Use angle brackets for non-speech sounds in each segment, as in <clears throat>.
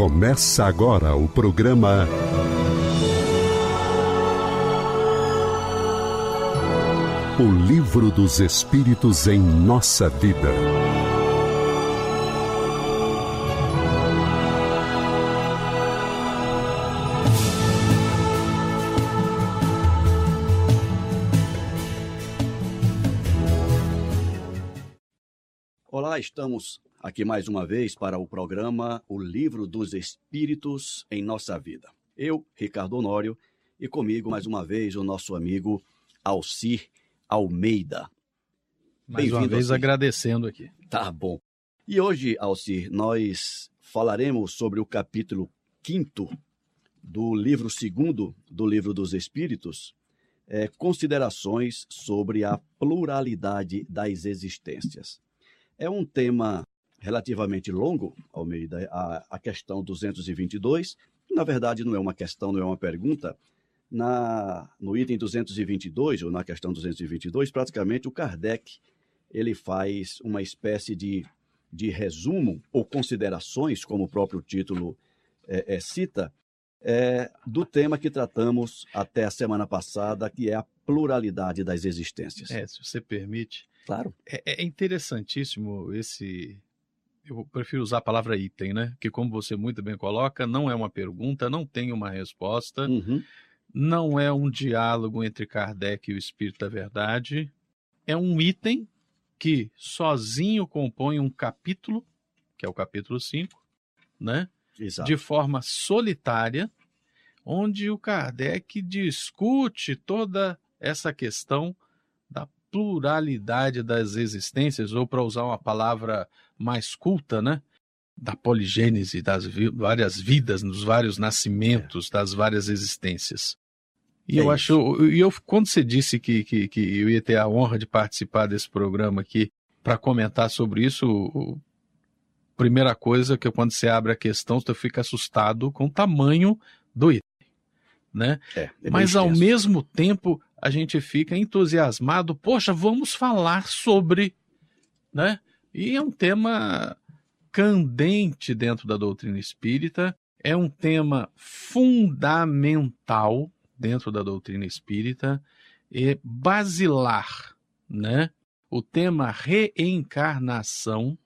Começa agora o programa O Livro dos Espíritos em Nossa Vida. Olá, estamos aqui mais uma vez para o programa O Livro dos Espíritos em Nossa Vida. Eu, Ricardo Honório, e comigo mais uma vez o nosso amigo Alcir Almeida. Mais uma vez Alcir. agradecendo aqui. Tá bom. E hoje, Alcir, nós falaremos sobre o capítulo 5 do livro segundo do Livro dos Espíritos, é, considerações sobre a pluralidade das existências. É um tema relativamente longo, Almeida, a, a questão 222. Na verdade, não é uma questão, não é uma pergunta. Na, no item 222, ou na questão 222, praticamente o Kardec ele faz uma espécie de, de resumo ou considerações, como o próprio título é, é, cita, é, do tema que tratamos até a semana passada, que é a pluralidade das existências. É, se você permite. Claro. É, é interessantíssimo esse. Eu prefiro usar a palavra item, né? Que, como você muito bem coloca, não é uma pergunta, não tem uma resposta, Uhum. não é um diálogo entre Kardec e o Espírito da Verdade. É um item que sozinho compõe um capítulo, que é o capítulo 5, né? Exato. de forma solitária, onde o Kardec discute toda essa questão da pluralidade das existências, ou para usar uma palavra mais culta, né? Da poligênese das vi- várias vidas, dos vários nascimentos, das várias existências. E É eu isso. acho, e eu, quando você disse que, que, que eu ia ter a honra de participar desse programa aqui para comentar sobre isso, o- primeira coisa que quando você abre a questão, você fica assustado com o tamanho do item, né? É, é Mas ao mesmo tempo a gente fica entusiasmado, poxa, vamos falar sobre, né? E é um tema candente dentro da doutrina espírita, é um tema fundamental dentro da doutrina espírita, é basilar, né? O tema reencarnação,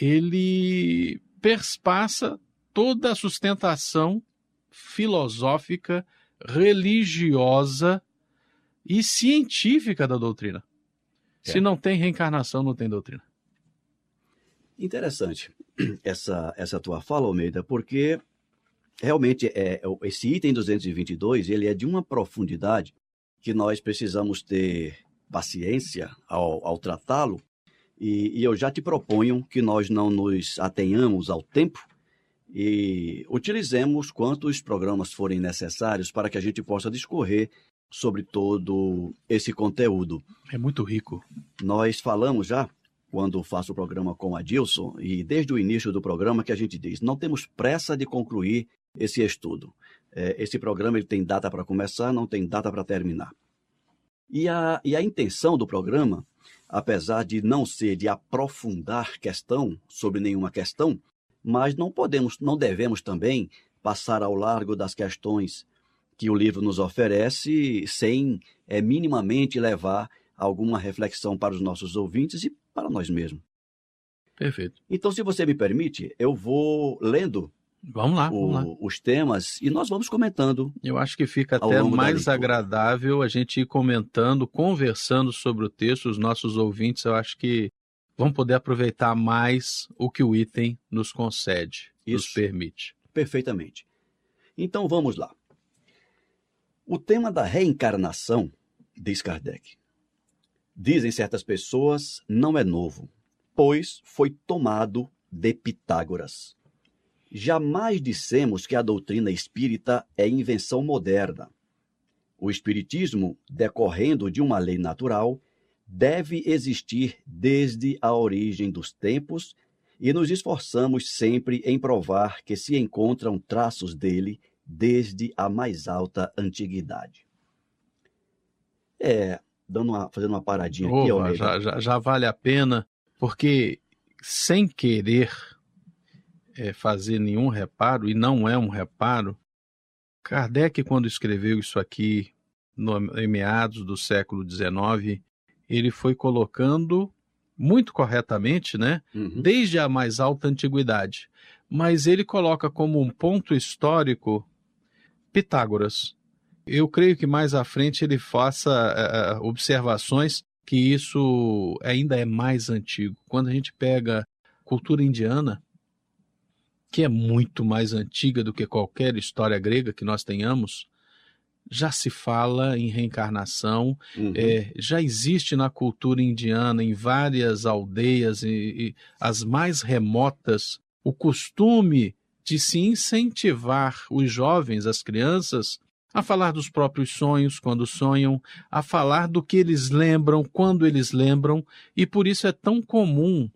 ele perspassa toda a sustentação filosófica, religiosa e científica da doutrina. É. Se não tem reencarnação, não tem doutrina. Interessante essa, essa tua fala, Almeida, porque realmente é, é- esse item 222 ele é de uma profundidade que nós precisamos ter paciência ao, ao tratá-lo e, e eu já te proponho que nós não nos atenhamos ao tempo e utilizemos quantos programas forem necessários para que a gente possa discorrer sobre todo esse conteúdo. É muito rico. Nós falamos já, quando faço o programa com a Dilson, e desde o início do programa que a gente diz, não temos pressa de concluir esse estudo. É, esse programa ele tem data para começar, não tem data para terminar. E a, e a intenção do programa, apesar de não ser de aprofundar questão sobre nenhuma questão, mas não podemos, não devemos também passar ao largo das questões que o livro nos oferece sem é, minimamente levar alguma reflexão para os nossos ouvintes e para nós mesmos. Perfeito. Então, se você me permite, eu vou lendo Vamos lá, o- vamos lá. os temas e nós vamos comentando. Eu acho que fica até mais agradável a gente ir comentando, conversando sobre o texto, os nossos ouvintes, eu acho que vão poder aproveitar mais o que o item nos concede, nos Isso. permite. Perfeitamente. Então vamos lá. O tema da reencarnação, diz Kardec, dizem certas pessoas, não é novo, pois foi tomado de Pitágoras. Jamais dissemos que a doutrina espírita é invenção moderna. O espiritismo, decorrendo de uma lei natural, deve existir desde a origem dos tempos e nos esforçamos sempre em provar que se encontram traços dele desde a mais alta antiguidade. É, dando uma, fazendo uma paradinha aqui, Opa, Almeida. já, já, já vale a pena, porque sem querer, é, fazer nenhum reparo, e não é um reparo, Kardec, quando escreveu isso aqui no, em meados do século XIX, ele foi colocando muito corretamente, né? Uhum. Desde a mais alta antiguidade. Mas ele coloca como um ponto histórico Pitágoras. Eu creio que mais à frente ele faça uh, observações que isso ainda é mais antigo. Quando a gente pega cultura indiana, que é muito mais antiga do que qualquer história grega que nós tenhamos, já se fala em reencarnação, uhum. é, já existe na cultura indiana, em várias aldeias e, e as mais remotas, o costume de se incentivar os jovens, as crianças, a falar dos próprios sonhos quando sonham, a falar do que eles lembram quando eles lembram, e por isso é tão comum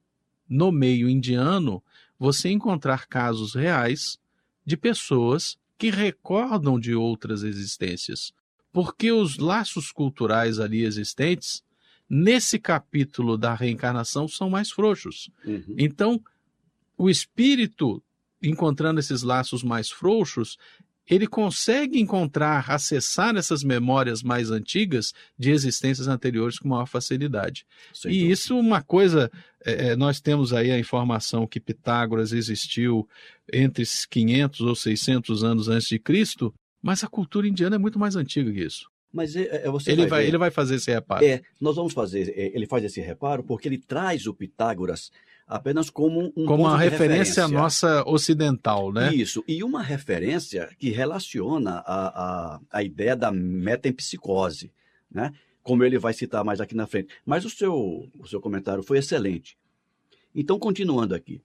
no meio indiano você encontrar casos reais de pessoas que recordam de outras existências, porque os laços culturais ali existentes, nesse capítulo da reencarnação, são mais frouxos. Uhum. Então, o espírito, encontrando esses laços mais frouxos, ele consegue encontrar, acessar essas memórias mais antigas de existências anteriores com maior facilidade. Sem e dúvida. isso, uma coisa, é, é, nós temos aí a informação que Pitágoras existiu entre 500 ou 600 anos antes de Cristo, mas a cultura indiana é muito mais antiga que isso. Mas é, é você ele, vai, vai ele vai fazer esse reparo. É, nós vamos fazer, é, ele faz esse reparo porque ele traz o Pitágoras apenas como um como uma referência, referência nossa ocidental, né? Isso, e uma referência que relaciona a, a, a ideia da metempsicose, né? Como ele vai citar mais aqui na frente. Mas o seu, o seu comentário foi excelente. Então, continuando aqui.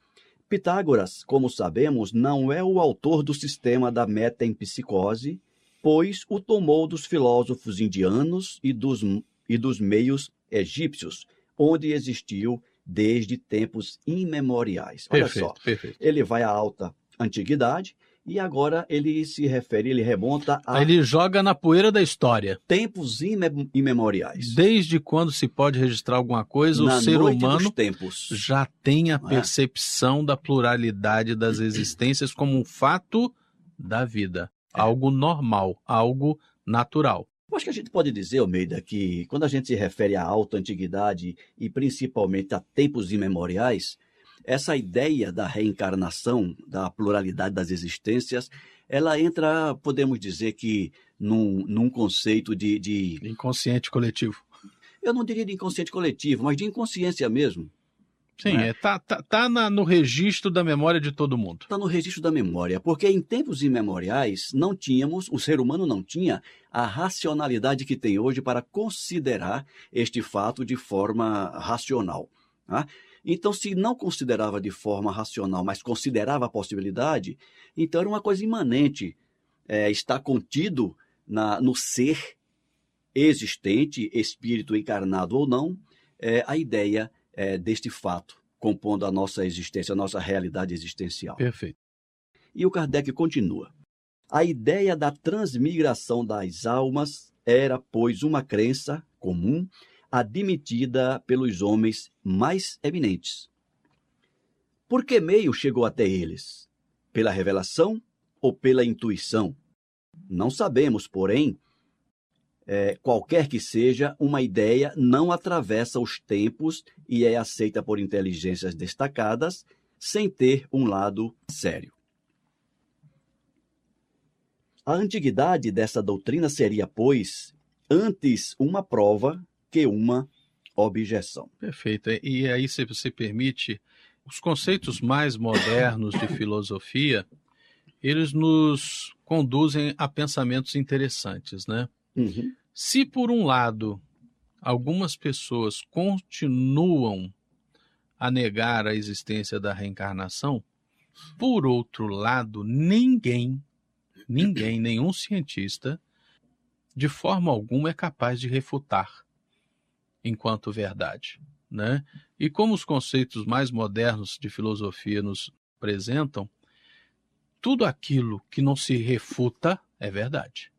Pitágoras, como sabemos, não é o autor do sistema da metempsicose, pois o tomou dos filósofos indianos e dos, e dos meios egípcios, onde existiu desde tempos imemoriais. Olha perfeito, só, perfeito. ele vai à alta antiguidade e agora ele se refere, ele remonta a. Ele joga na poeira da história. Tempos ime imemoriais. Desde quando se pode registrar alguma coisa, na o ser humano já tem a é? percepção é? da pluralidade das existências como um fato da vida. É. Algo normal, algo natural. Eu acho que a gente pode dizer, Almeida, que quando a gente se refere à alta antiguidade e principalmente a tempos imemoriais, essa ideia da reencarnação, da pluralidade das existências, ela entra, podemos dizer que, num, num conceito de, de. Inconsciente coletivo. Eu não diria de inconsciente coletivo, mas de inconsciência mesmo. Sim, né? é, tá, tá, tá na, no registro da memória de todo mundo. Está no registro da memória, porque em tempos imemoriais não tínhamos, o ser humano não tinha a racionalidade que tem hoje para considerar este fato de forma racional. Tá? Então, se não considerava de forma racional, mas considerava a possibilidade, então era uma coisa imanente. É, está contido na, no ser existente, espírito encarnado ou não, é, a ideia é, deste fato, compondo a nossa existência, a nossa realidade existencial. Perfeito. E o Kardec continua. A ideia da transmigração das almas era, pois, uma crença comum admitida pelos homens mais eminentes. Por que meio chegou até eles? Pela revelação ou pela intuição? Não sabemos, porém, é, qualquer que seja, uma ideia não atravessa os tempos e é aceita por inteligências destacadas sem ter um lado sério. A antiguidade dessa doutrina seria, pois, antes uma prova que uma objeção. Perfeito. E aí, se você permite, os conceitos mais modernos de filosofia, eles nos conduzem a pensamentos interessantes, né? Uhum. Se, por um lado, algumas pessoas continuam a negar a existência da reencarnação, por outro lado, ninguém, ninguém, <clears throat> nenhum cientista, de forma alguma é capaz de refutar enquanto verdade. Né? E como os conceitos mais modernos de filosofia nos apresentam, tudo aquilo que não se refuta é verdade.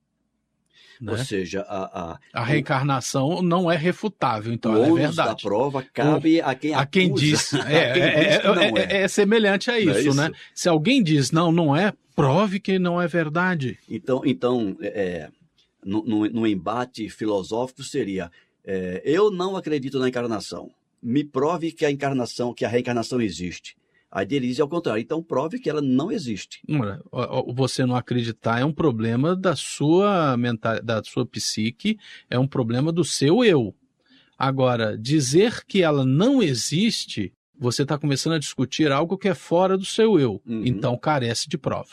Né? Ou seja, a, a, a reencarnação não é refutável, então o ela é verdade. da prova cabe a quem a quem acusa, diz. <laughs> É, quem é, diz não é, é- é semelhante a Não é isso, isso? né? Se alguém diz não, não é, prove que não é verdade. Então, então é, no, no, no embate filosófico seria: é, eu não acredito na encarnação. Me prove que a encarnação, que a reencarnação existe. Aí ele diz ao contrário. Então prove que ela não existe. Você não acreditar é um problema da sua mental, da sua psique, é um problema do seu eu. Agora, dizer que ela não existe, você está começando a discutir algo que é fora do seu eu. Uhum. Então carece de prova.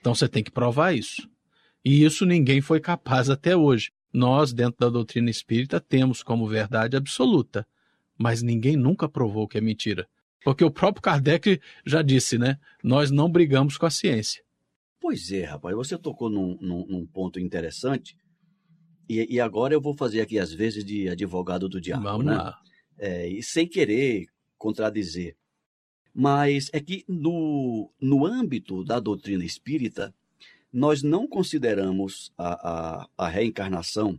Então você tem que provar isso. E isso ninguém foi capaz até hoje. Nós, dentro da doutrina espírita, temos como verdade absoluta, mas ninguém nunca provou que é mentira. Porque o próprio Kardec já disse, né? Nós não brigamos com a ciência. Pois é, rapaz, você tocou num, num- num ponto interessante. E, e agora eu vou fazer aqui as vezes de advogado do diabo, Vamos né? lá. É, e sem querer contradizer. Mas é que no, no âmbito da doutrina espírita, nós não consideramos a, a, a reencarnação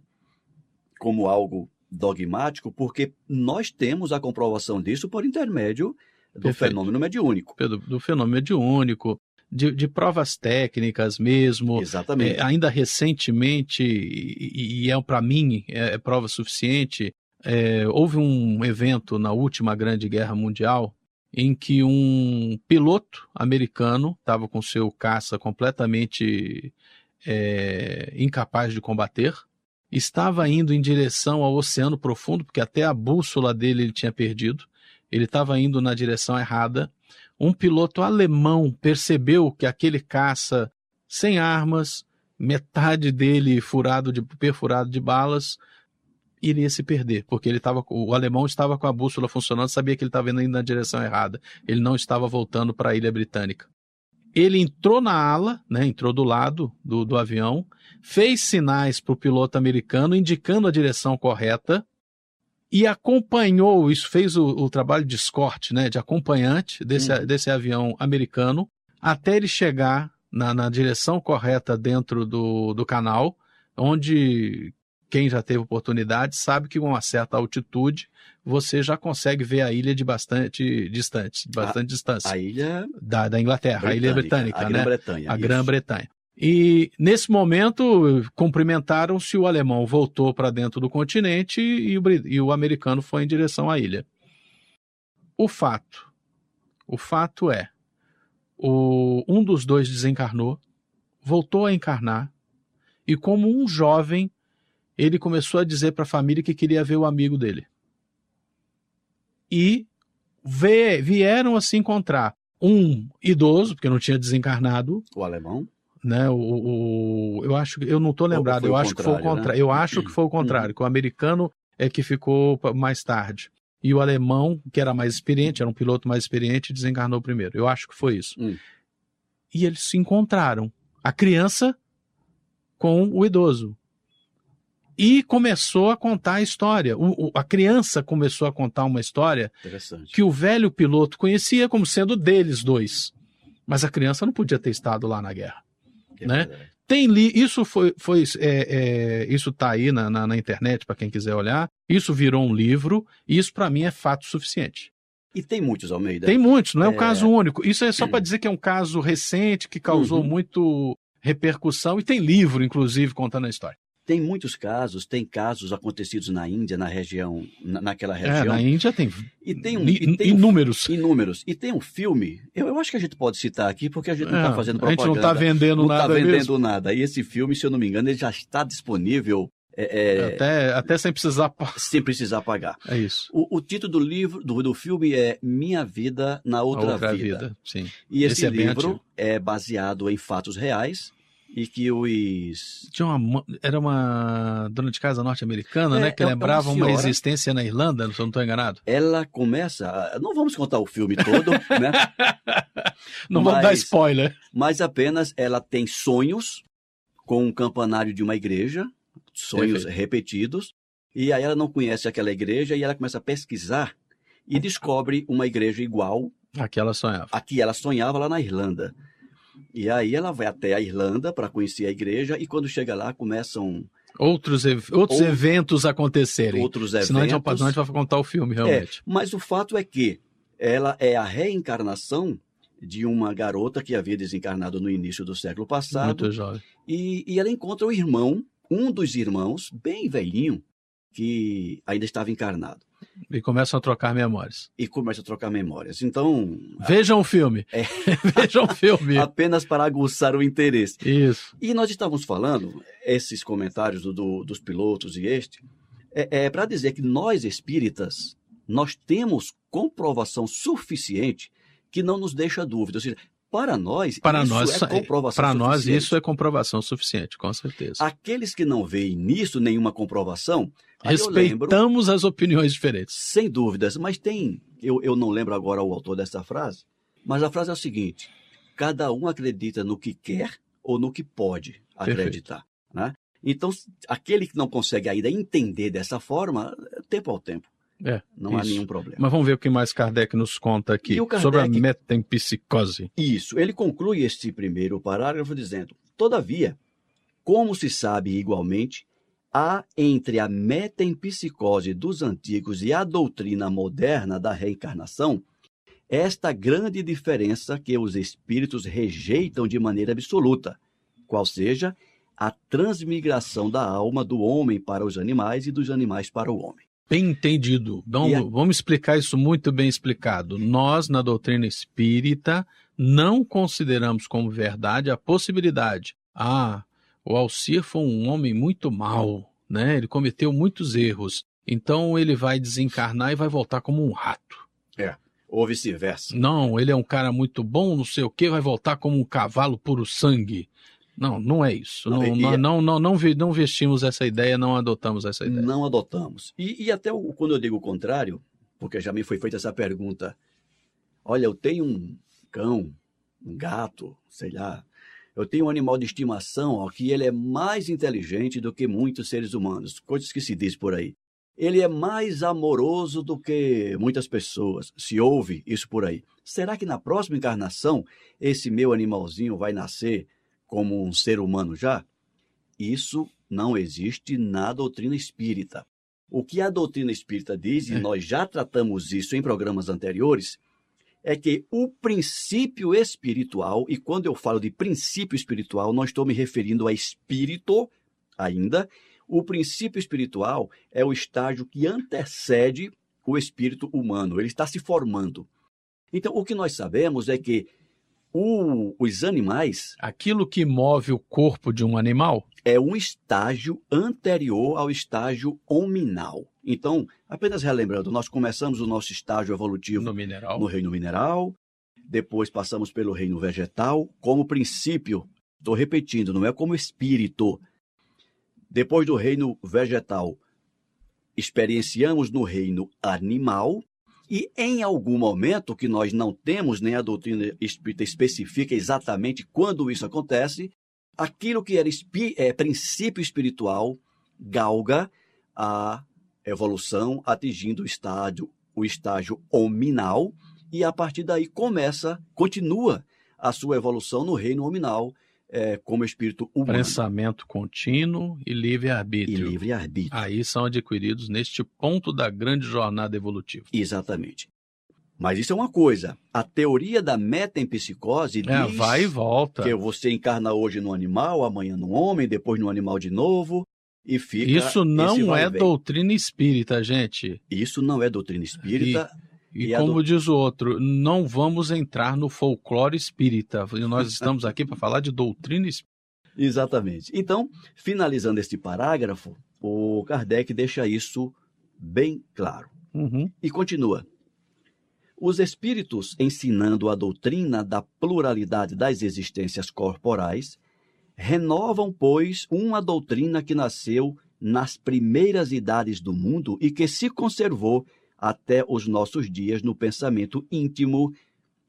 como algo dogmático, porque nós temos a comprovação disso por intermédio do Perfeito. fenômeno mediúnico. Do, do fenômeno mediúnico, de, de provas técnicas mesmo. Exatamente. É, ainda recentemente, e, e é para mim é, é prova suficiente, é, houve um evento na última Grande Guerra Mundial em que um piloto americano estava com seu caça completamente é, incapaz de combater, estava indo em direção ao Oceano Profundo, porque até a bússola dele ele tinha perdido, ele estava indo na direção errada. Um piloto alemão percebeu que aquele caça sem armas, metade dele furado de perfurado de balas, iria se perder, porque ele estava o alemão estava com a bússola funcionando, sabia que ele estava indo na direção errada. Ele não estava voltando para a ilha britânica. Ele entrou na ala, né, entrou do lado do, do avião, fez sinais para o piloto americano indicando a direção correta e acompanhou, isso fez o, o trabalho de escorte, né, de acompanhante desse, desse avião americano, até ele chegar na, na direção correta dentro do, do canal, onde quem já teve oportunidade sabe que com uma certa altitude você já consegue ver a ilha de bastante distante, bastante distância A ilha da, da Inglaterra, a ilha britânica, a né? Grã-Bretanha. a. Grã-Bretanha. E nesse momento cumprimentaram-se, o alemão voltou para dentro do continente e o, e o americano foi em direção à ilha. O fato, o fato é, o, um dos dois desencarnou, voltou a encarnar e como um jovem ele começou a dizer para a família que queria ver o amigo dele. E vieram a se encontrar um idoso, porque não tinha desencarnado, O alemão. Né? O, o- eu acho que eu não estou lembrado, eu acho que foi o contrário, né? Eu acho que foi o contrário, que o americano é que ficou mais tarde. E o alemão, que era mais experiente, era um piloto mais experiente, desencarnou primeiro. Eu acho que foi isso. Hum. E eles se encontraram. A criança com o idoso. E começou a contar a história. O- o- a criança começou a contar uma história que o velho piloto conhecia como sendo deles dois. Mas a criança não podia ter estado lá na guerra. Né? verdade. Tem li, isso foi, foi é, é, isso tá aí na, na, na internet para quem quiser olhar. Isso virou um livro. E isso para mim é fato suficiente. E tem muitos, Almeida. Tem muitos, não é um É. caso único. Isso é só para dizer que é um caso recente que causou Uhum. muito repercussão e tem livro, inclusive, contando a história. Tem muitos casos, tem casos acontecidos na Índia, na região, na- naquela É, região. na Índia tem, E tem um, e tem um inúmeros. inúmeros. E tem um filme, eu, eu acho que a gente pode citar aqui, porque a gente não está É, fazendo a gente propaganda. não está vendendo não tá nada vendendo mesmo. nada. E esse filme, se eu não me engano, ele já está disponível é, é, Até, até sem precisar. sem precisar pagar. É isso. O, o título do livro, do, do filme é Minha Vida na A Outra, vida. Sim. E esse, Esse é livro é baseado em fatos reais e que os Tinha uma, era uma dona de casa norte-americana, É, né? Que é uma lembrava uma, senhora. existência na Irlanda, se eu não estou enganado. ela começa, não vamos contar o filme todo, <laughs> né? Não vamos dar Mas- spoiler. Mas apenas ela tem sonhos com um campanário de uma igreja, sonhos Perfeito. repetidos, e aí ela não conhece aquela igreja e ela começa a pesquisar e descobre uma igreja igual Aquela sonhava. a que ela sonhava lá na Irlanda. E aí ela vai até a Irlanda para conhecer a igreja e quando chega lá começam outros, outros Ou- eventos acontecerem. outros eventos. Senão a gente, não, a gente vai contar o filme, É, realmente. mas o fato é que ela é a reencarnação de uma garota que havia desencarnado no início do século passado Muito jovem. e, e ela encontra o irmão, um dos irmãos, bem velhinho, que ainda estava encarnado E começam a trocar memórias. e começa a trocar memórias. Então, Vejam o filme. É. <laughs> Vejam o filme. apenas para aguçar o interesse. Isso. E nós estávamos falando, esses comentários do- do- dos pilotos e este, é, é para dizer que nós espíritas, nós temos comprovação suficiente que não nos deixa dúvida. Ou seja, para nós, Para isso nós, é comprovação para nós isso é comprovação suficiente, com certeza. Aqueles que não veem nisso nenhuma comprovação, eu lembro, Respeitamos as opiniões diferentes. sem dúvidas, mas tem, eu, eu não lembro agora o autor dessa frase, mas a frase é o seguinte, cada um acredita no que quer ou no que pode acreditar. Né? Então, aquele que não consegue ainda entender dessa forma, tempo ao tempo. É, Não há isso. nenhum problema. Mas vamos ver o que mais Kardec nos conta aqui Kardec- sobre a metempsicose. Isso, ele conclui este primeiro parágrafo dizendo: Todavia, como se sabe igualmente, há entre a metempsicose dos antigos e a doutrina moderna da reencarnação esta grande diferença que os espíritos rejeitam de maneira absoluta, qual seja a transmigração da alma do homem para os animais e dos animais para o homem. Bem entendido. Então, a- vamos explicar isso muito bem explicado. Nós, na doutrina espírita, não consideramos como verdade a possibilidade. Ah, o Alcir foi um homem muito mau, né? Ele cometeu muitos erros. Então ele vai desencarnar e vai voltar como um rato. Ou vice-versa. Não, ele é um cara muito bom, não sei o que, vai voltar como um cavalo puro sangue. Não, não é isso. Não, Não, e- não, não, não, não vestimos essa ideia, não adotamos essa ideia. Não adotamos. E, e até o- quando eu digo o contrário, porque já me foi feita essa pergunta, olha, eu tenho um cão, um gato, sei lá, eu tenho um animal de estimação ó, que ele é mais inteligente do que muitos seres humanos, coisas que se diz por aí. Ele é mais amoroso do que muitas pessoas, se ouve isso por aí. Será que na próxima encarnação esse meu animalzinho vai nascer como um ser humano já? Isso não existe na doutrina espírita. O que a doutrina espírita diz, e É. nós já tratamos isso em programas anteriores, é que o princípio espiritual, e quando eu falo de princípio espiritual, não estou me referindo a espírito ainda. O princípio espiritual é o estágio que antecede o espírito humano, ele está se formando. Então, o que nós sabemos é que o- os animais Aquilo que move o corpo de um animal é um estágio anterior ao estágio hominal. Então, apenas relembrando, nós começamos o nosso estágio evolutivo no mineral. no reino mineral, depois passamos pelo reino vegetal, como princípio, estou repetindo, não é como espírito. Depois do reino vegetal, experienciamos no reino animal, e em algum momento, que nós não temos, nem a doutrina espírita especifica exatamente quando isso acontece, aquilo que era espi- é, princípio espiritual galga a evolução, atingindo o estágio, o estágio hominal, e a partir daí começa, continua a sua evolução no reino hominal, é, como espírito humano Pensamento contínuo e e livre-arbítrio. livre-arbítrio. Aí são adquiridos neste ponto da grande jornada evolutiva. Exatamente. Mas isso é uma coisa. A teoria da metempsicose É, diz vai e volta. que você encarna hoje no animal, amanhã no homem, depois no animal de novo, e fica. Isso não é doutrina espírita, gente. Isso não é doutrina espírita. E, E a como dou- diz o outro, não vamos entrar no folclore espírita. E nós <laughs> estamos aqui para falar de doutrina espírita. Exatamente. Então, finalizando este parágrafo, o Kardec deixa isso bem claro. Uhum. E continua. Os espíritos, ensinando a doutrina da pluralidade das existências corporais, renovam, pois, uma doutrina que nasceu nas primeiras idades do mundo e que se conservou até os nossos dias no pensamento íntimo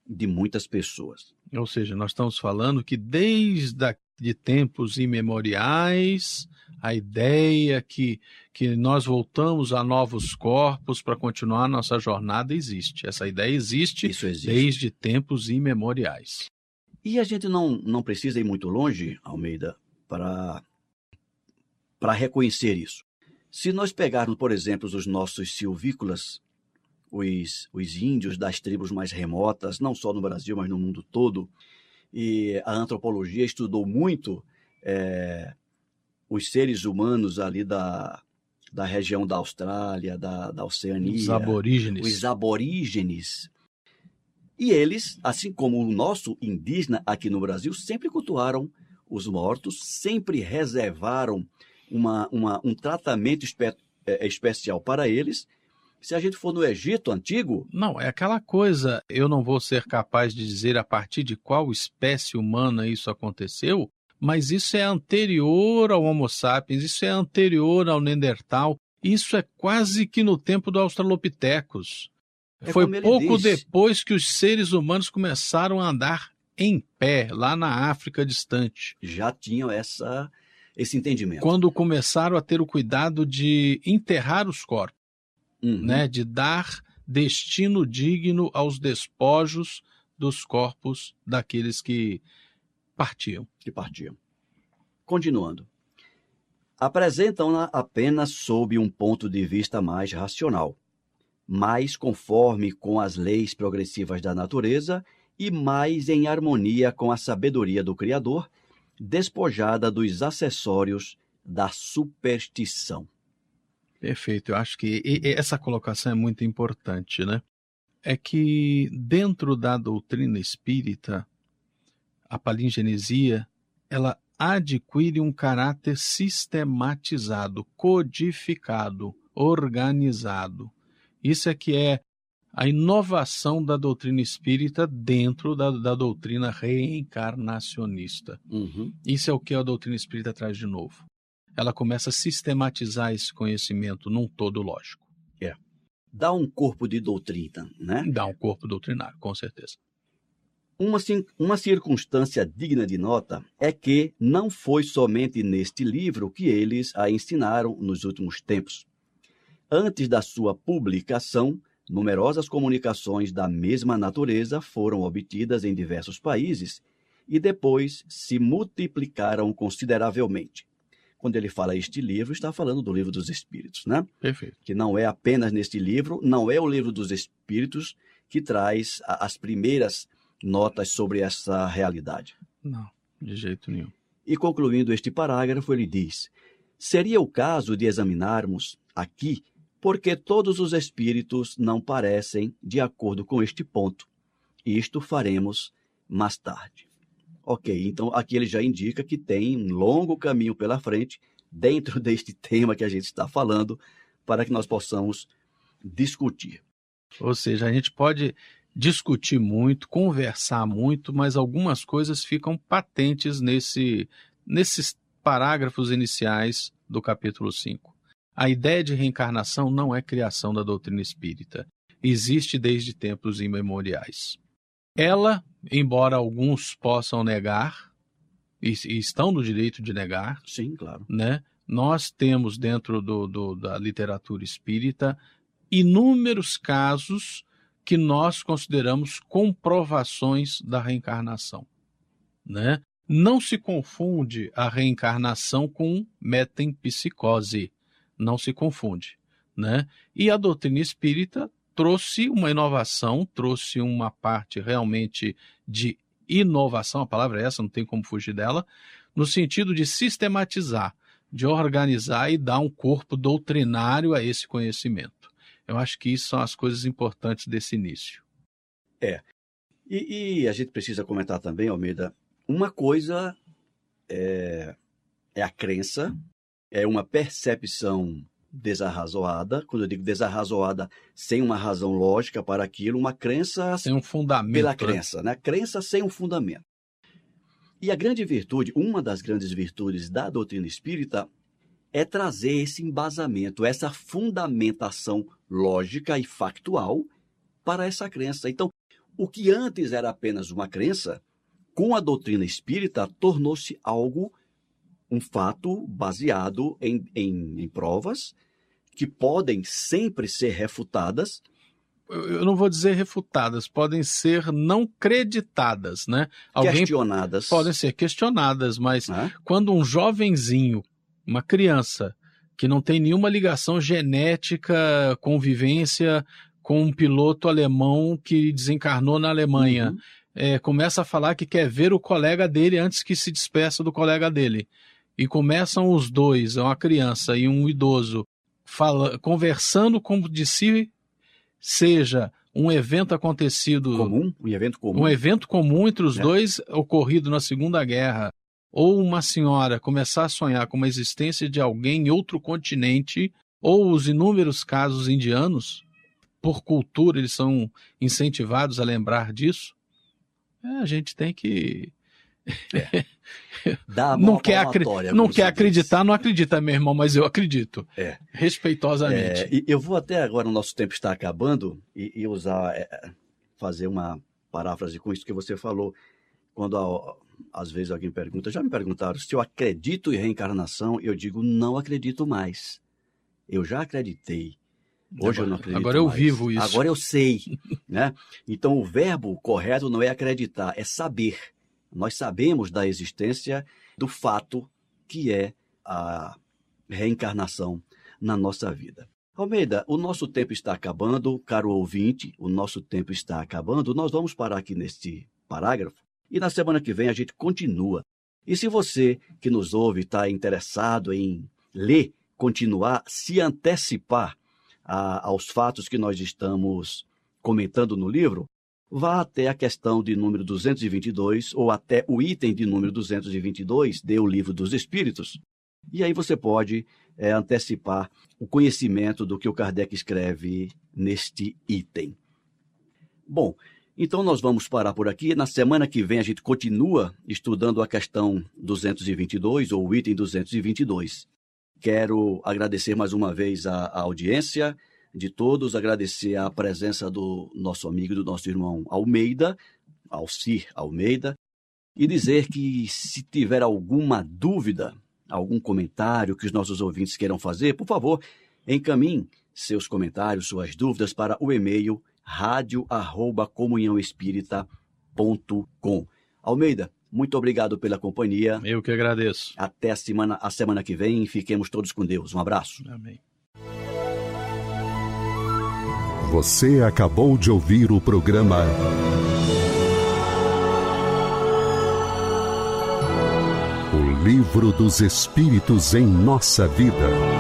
de muitas pessoas. Ou seja, nós estamos falando que desde a, de tempos imemoriais, a ideia que, que nós voltamos a novos corpos para continuar nossa jornada existe. Essa ideia existe existe. desde tempos imemoriais. E a gente não, não precisa ir muito longe, Almeida, para para reconhecer isso. Se nós pegarmos, por exemplo, os nossos silvícolas, os, os índios das tribos mais remotas, não só no Brasil, mas no mundo todo, e a antropologia estudou muito é, os seres humanos ali da, da região da Austrália, da, da Oceania. Os aborígenes. Os aborígenes. E eles, assim como o nosso indígena aqui no Brasil, sempre cultuaram os mortos, sempre reservaram uma, uma, um tratamento espe é, especial para eles. Se a gente for no Egito antigo. Não, é aquela coisa, eu não vou ser capaz de dizer a partir de qual espécie humana isso aconteceu, mas isso é anterior ao Homo sapiens, isso é anterior ao Neandertal, isso é quase que no tempo do Australopithecus. É Foi pouco diz. depois que os seres humanos começaram a andar em pé, lá na África distante. Já tinham essa, esse entendimento. Quando começaram a ter o cuidado de enterrar os corpos, uhum. né, de dar destino digno aos despojos dos corpos daqueles que partiam. Que partiam. Continuando. Apresentam-na apenas sob um ponto de vista mais racional, mais conforme com as leis progressivas da natureza e mais em harmonia com a sabedoria do Criador, despojada dos acessórios da superstição. Perfeito, eu acho que essa colocação é muito importante, né? É que dentro da doutrina espírita, a palingenesia, ela adquire um caráter sistematizado, codificado, organizado. Isso é que é a inovação da doutrina espírita dentro da, da doutrina reencarnacionista. Uhum. Isso é o que a doutrina espírita traz de novo. Ela começa a sistematizar esse conhecimento num todo lógico. É. Dá um corpo de doutrina, né? Dá um corpo doutrinário, com certeza. Uma, uma circunstância digna de nota é que não foi somente neste livro que eles a ensinaram nos últimos tempos. Antes da sua publicação, numerosas comunicações da mesma natureza foram obtidas em diversos países e depois se multiplicaram consideravelmente. Quando ele fala este livro, está falando do livro dos Espíritos, né? Perfeito. Que não é apenas neste livro, não é o livro dos Espíritos que traz as primeiras notas sobre essa realidade. Não, de jeito nenhum. E concluindo este parágrafo, ele diz: seria o caso de examinarmos aqui porque todos os espíritos não parecem de acordo com este ponto. Isto faremos mais tarde. Ok, então aqui ele já indica que tem um longo caminho pela frente dentro <laughs> deste tema que a gente está falando para que nós possamos discutir. Ou seja, a gente pode discutir muito, conversar muito, mas algumas coisas ficam patentes nesse, nesses parágrafos iniciais do capítulo 5. A ideia de reencarnação não é criação da doutrina espírita. Existe desde tempos imemoriais. Ela, embora alguns possam negar, e, e estão no direito de negar, sim, claro, né? Nós temos dentro do, do, da literatura espírita inúmeros casos que nós consideramos comprovações da reencarnação. Né? Não se confunde a reencarnação com metempsicose. Não se confunde. Né? E a doutrina espírita trouxe uma inovação, trouxe uma parte realmente de inovação, a palavra é essa, não tem como fugir dela, no sentido de sistematizar, de organizar e dar um corpo doutrinário a esse conhecimento. Eu acho que isso são as coisas importantes desse início. É. E, e a gente precisa comentar também, Almeida, uma coisa é, é a crença, é uma percepção desarrazoada, quando eu digo desarrazoada, sem uma razão lógica para aquilo, uma crença sem um fundamento pela né? crença, né? Crença sem um fundamento. E a grande virtude, uma das grandes virtudes da doutrina espírita é trazer esse embasamento, essa fundamentação lógica e factual para essa crença. Então, o que antes era apenas uma crença, com a doutrina espírita tornou-se algo, um fato baseado em, em, em provas que podem sempre ser refutadas eu não vou dizer refutadas, podem ser não creditadas, né? Alguém questionadas. Podem ser questionadas, mas é? quando um jovenzinho uma criança que não tem nenhuma ligação genética, convivência com um piloto alemão que desencarnou na Alemanha. Uhum. É, começa a falar que quer ver o colega dele antes que se despeça do colega dele. E começam os dois, uma criança e um idoso, fala, conversando como de si seja um evento acontecido. Comum? Um evento comum. Um evento comum entre os é. dois, ocorrido na Segunda Guerra. Ou uma senhora começar a sonhar com uma existência de alguém em outro continente, ou os inúmeros casos indianos, por cultura, eles são incentivados a lembrar disso. É, a gente tem que. É. <laughs> não quer, acri... não quer acreditar, não acredita, meu irmão, mas eu acredito. É. Respeitosamente. É, eu vou até agora, o nosso tempo está acabando, e, e usar, é, fazer uma paráfrase com isso que você falou. Quando a, às vezes alguém pergunta, já me perguntaram se eu acredito em reencarnação, eu digo não acredito mais. Eu já acreditei. Hoje agora, eu não acredito. Agora eu mais. vivo isso. Agora eu sei, <laughs> né? Então o verbo correto não é acreditar, é saber. Nós sabemos da existência do fato que é a reencarnação na nossa vida. Almeida, o nosso tempo está acabando, caro ouvinte, o nosso tempo está acabando. Nós vamos parar aqui neste parágrafo e na semana que vem a gente continua. E se você que nos ouve está interessado em ler, continuar, se antecipar a, aos fatos que nós estamos comentando no livro, vá até a questão de número 222 ou até o item de número 222 de O Livro dos Espíritos. E aí você pode é, antecipar o conhecimento do que o Kardec escreve neste item. Bom, então nós vamos parar por aqui. Na semana que vem a gente continua estudando a questão 222 ou o item 222. Quero agradecer mais uma vez a, a audiência de todos, agradecer a presença do nosso amigo, do nosso irmão Almeida, Alcir Almeida, e dizer que se tiver alguma dúvida, algum comentário que os nossos ouvintes queiram fazer, por favor, encaminhe seus comentários, suas dúvidas para o e-mail rádio@comunhãoespírita.com. Almeida, muito obrigado pela companhia. Eu que agradeço. Até a semana, a semana que vem. Fiquemos todos com Deus. Um abraço. Amém. Você acabou de ouvir o programa O Livro dos Espíritos em Nossa Vida.